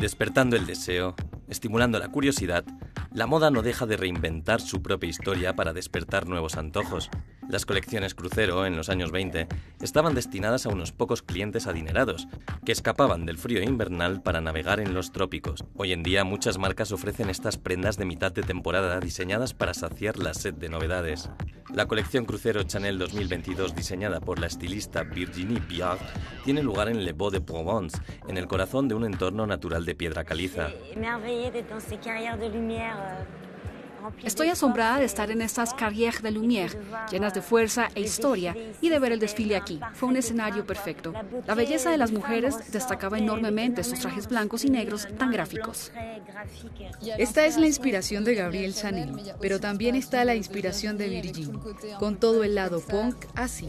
Despertando el deseo, estimulando la curiosidad, la moda no deja de reinventar su propia historia para despertar nuevos antojos. Las colecciones crucero en los años 20 estaban destinadas a unos pocos clientes adinerados, que escapaban del frío invernal para navegar en los trópicos. Hoy en día muchas marcas ofrecen estas prendas de mitad de temporada diseñadas para saciar la sed de novedades. La colección crucero Chanel 2022 diseñada por la estilista Virginie Piard tiene lugar en Le Beau de Provence, en el corazón de un entorno natural de piedra caliza. Estoy asombrada de estar en estas carrières de lumière, llenas de fuerza e historia, y de ver el desfile aquí. Fue un escenario perfecto. La belleza de las mujeres destacaba enormemente sus trajes blancos y negros tan gráficos. Esta es la inspiración de Gabriel Chanel, pero también está la inspiración de Virgin, con todo el lado punk así.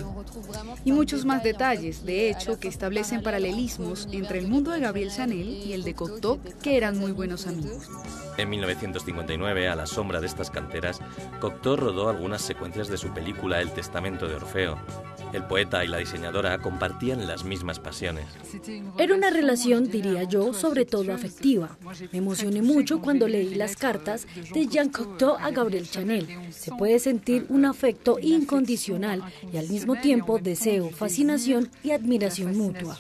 Y muchos más detalles, de hecho, que establecen paralelismos entre el mundo de Gabriel Chanel y el de Cocteau, que eran muy buenos amigos. En 1959, a la sombra de estas canteras, Cocteau rodó algunas secuencias de su película El Testamento de Orfeo. El poeta y la diseñadora compartían las mismas pasiones. Era una relación, diría yo, sobre todo afectiva. Me emocioné mucho cuando leí las cartas de Jean Cocteau a Gabriel Chanel. Se puede sentir un afecto incondicional y al mismo tiempo deseo, fascinación y admiración mutua.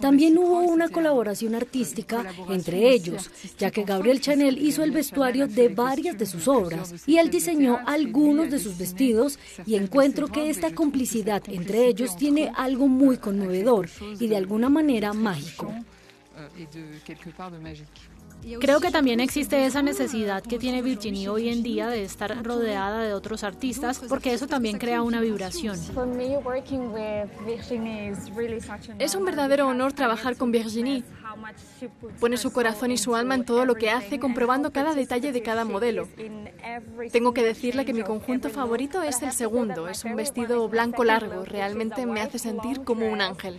También hubo una colaboración artística entre ellos, ya que Gabriel Chanel hizo el vestuario de varias de sus obras y él diseñó algunos de sus vestidos y encuentro que esta complicidad entre ellos tiene algo muy conmovedor y de alguna manera mágico. Creo que también existe esa necesidad que tiene Virginie hoy en día de estar rodeada de otros artistas, porque eso también crea una vibración. Es un verdadero honor trabajar con Virginie. Pone su corazón y su alma en todo lo que hace, comprobando cada detalle de cada modelo. Tengo que decirle que mi conjunto favorito es el segundo. Es un vestido blanco largo. Realmente me hace sentir como un ángel.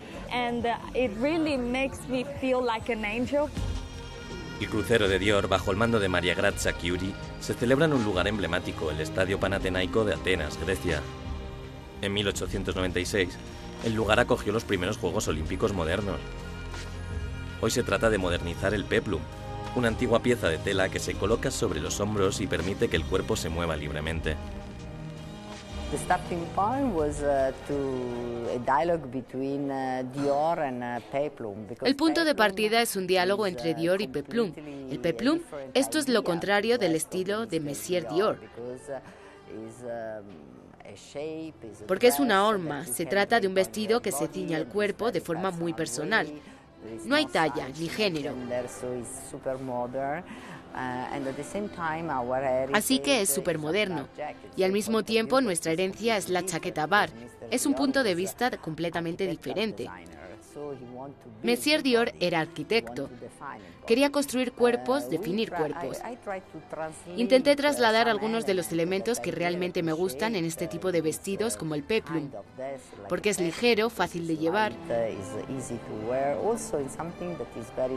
El crucero de Dior, bajo el mando de Maria Grazia Chiuri, se celebra en un lugar emblemático, el Estadio Panatenaico de Atenas, Grecia. En 1896, el lugar acogió los primeros Juegos Olímpicos modernos. Hoy se trata de modernizar el peplum, una antigua pieza de tela que se coloca sobre los hombros y permite que el cuerpo se mueva libremente. El punto de partida es un diálogo entre Dior y Peplum. El Peplum, esto es lo contrario del estilo de Messier Dior. Porque es una horma, se trata de un vestido que se ciña al cuerpo de forma muy personal. No hay talla ni género. Así que es súper moderno. Y al mismo tiempo nuestra herencia es la chaqueta bar. Es un punto de vista completamente diferente. Messier Dior era arquitecto. Quería construir cuerpos, definir cuerpos. Intenté trasladar algunos de los elementos que realmente me gustan en este tipo de vestidos como el peplum, porque es ligero, fácil de llevar.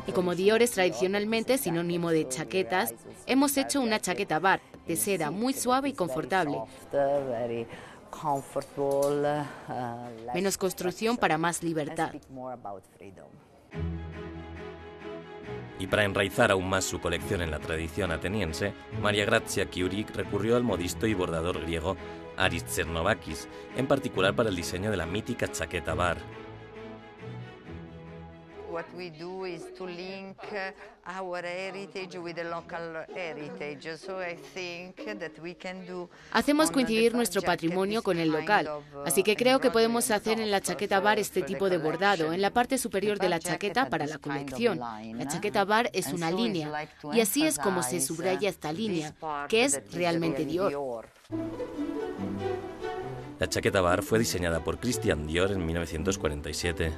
Y como Dior es tradicionalmente sinónimo de chaquetas, hemos hecho una chaqueta bar de seda muy suave y confortable. Menos construcción para más libertad. Y para enraizar aún más su colección en la tradición ateniense, Maria Grazia Chiuri recurrió al modisto y bordador griego Aris Tsernovakis, en particular para el diseño de la mítica chaqueta bar. Hacemos coincidir nuestro patrimonio con el local, así que creo que podemos hacer en la chaqueta bar este tipo de bordado en la parte superior de la chaqueta para la colección. La chaqueta bar es una línea y así es como se subraya esta línea, que es realmente Dior. La chaqueta bar fue diseñada por Christian Dior en 1947.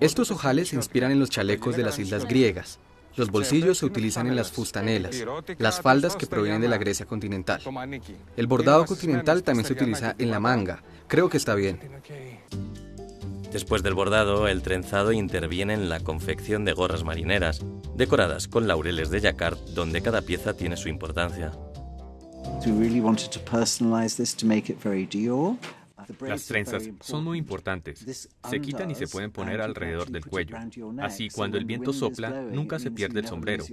Estos ojales se inspiran en los chalecos de las islas griegas. Los bolsillos se utilizan en las fustanelas, las faldas que provienen de la Grecia continental. El bordado continental también se utiliza en la manga. Creo que está bien. Después del bordado, el trenzado interviene en la confección de gorras marineras, decoradas con laureles de jacquard, donde cada pieza tiene su importancia. Las trenzas son muy importantes. Se quitan y se pueden poner alrededor del cuello. Así, cuando el viento sopla, nunca se pierde el sombrero.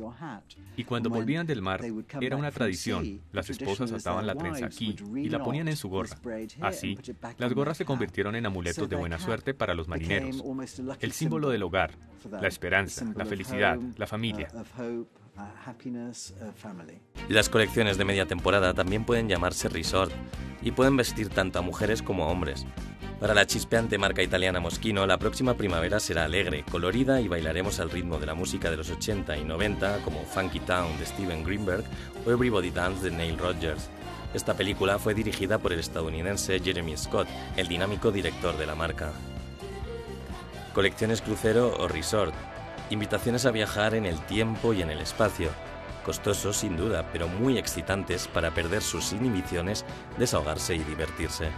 Y cuando volvían del mar, era una tradición. Las esposas ataban la trenza aquí y la ponían en su gorra. Así, las gorras se convirtieron en amuletos de buena suerte para los marineros. El símbolo del hogar, la esperanza, la felicidad, la familia. Las colecciones de media temporada también pueden llamarse resort y pueden vestir tanto a mujeres como a hombres. Para la chispeante marca italiana Moschino, la próxima primavera será alegre, colorida y bailaremos al ritmo de la música de los 80 y 90 como Funky Town de Steven Greenberg o Everybody Dance de Neil Rogers. Esta película fue dirigida por el estadounidense Jeremy Scott, el dinámico director de la marca. Colecciones crucero o resort. Invitaciones a viajar en el tiempo y en el espacio. Costosos sin duda, pero muy excitantes para perder sus inhibiciones, desahogarse y divertirse.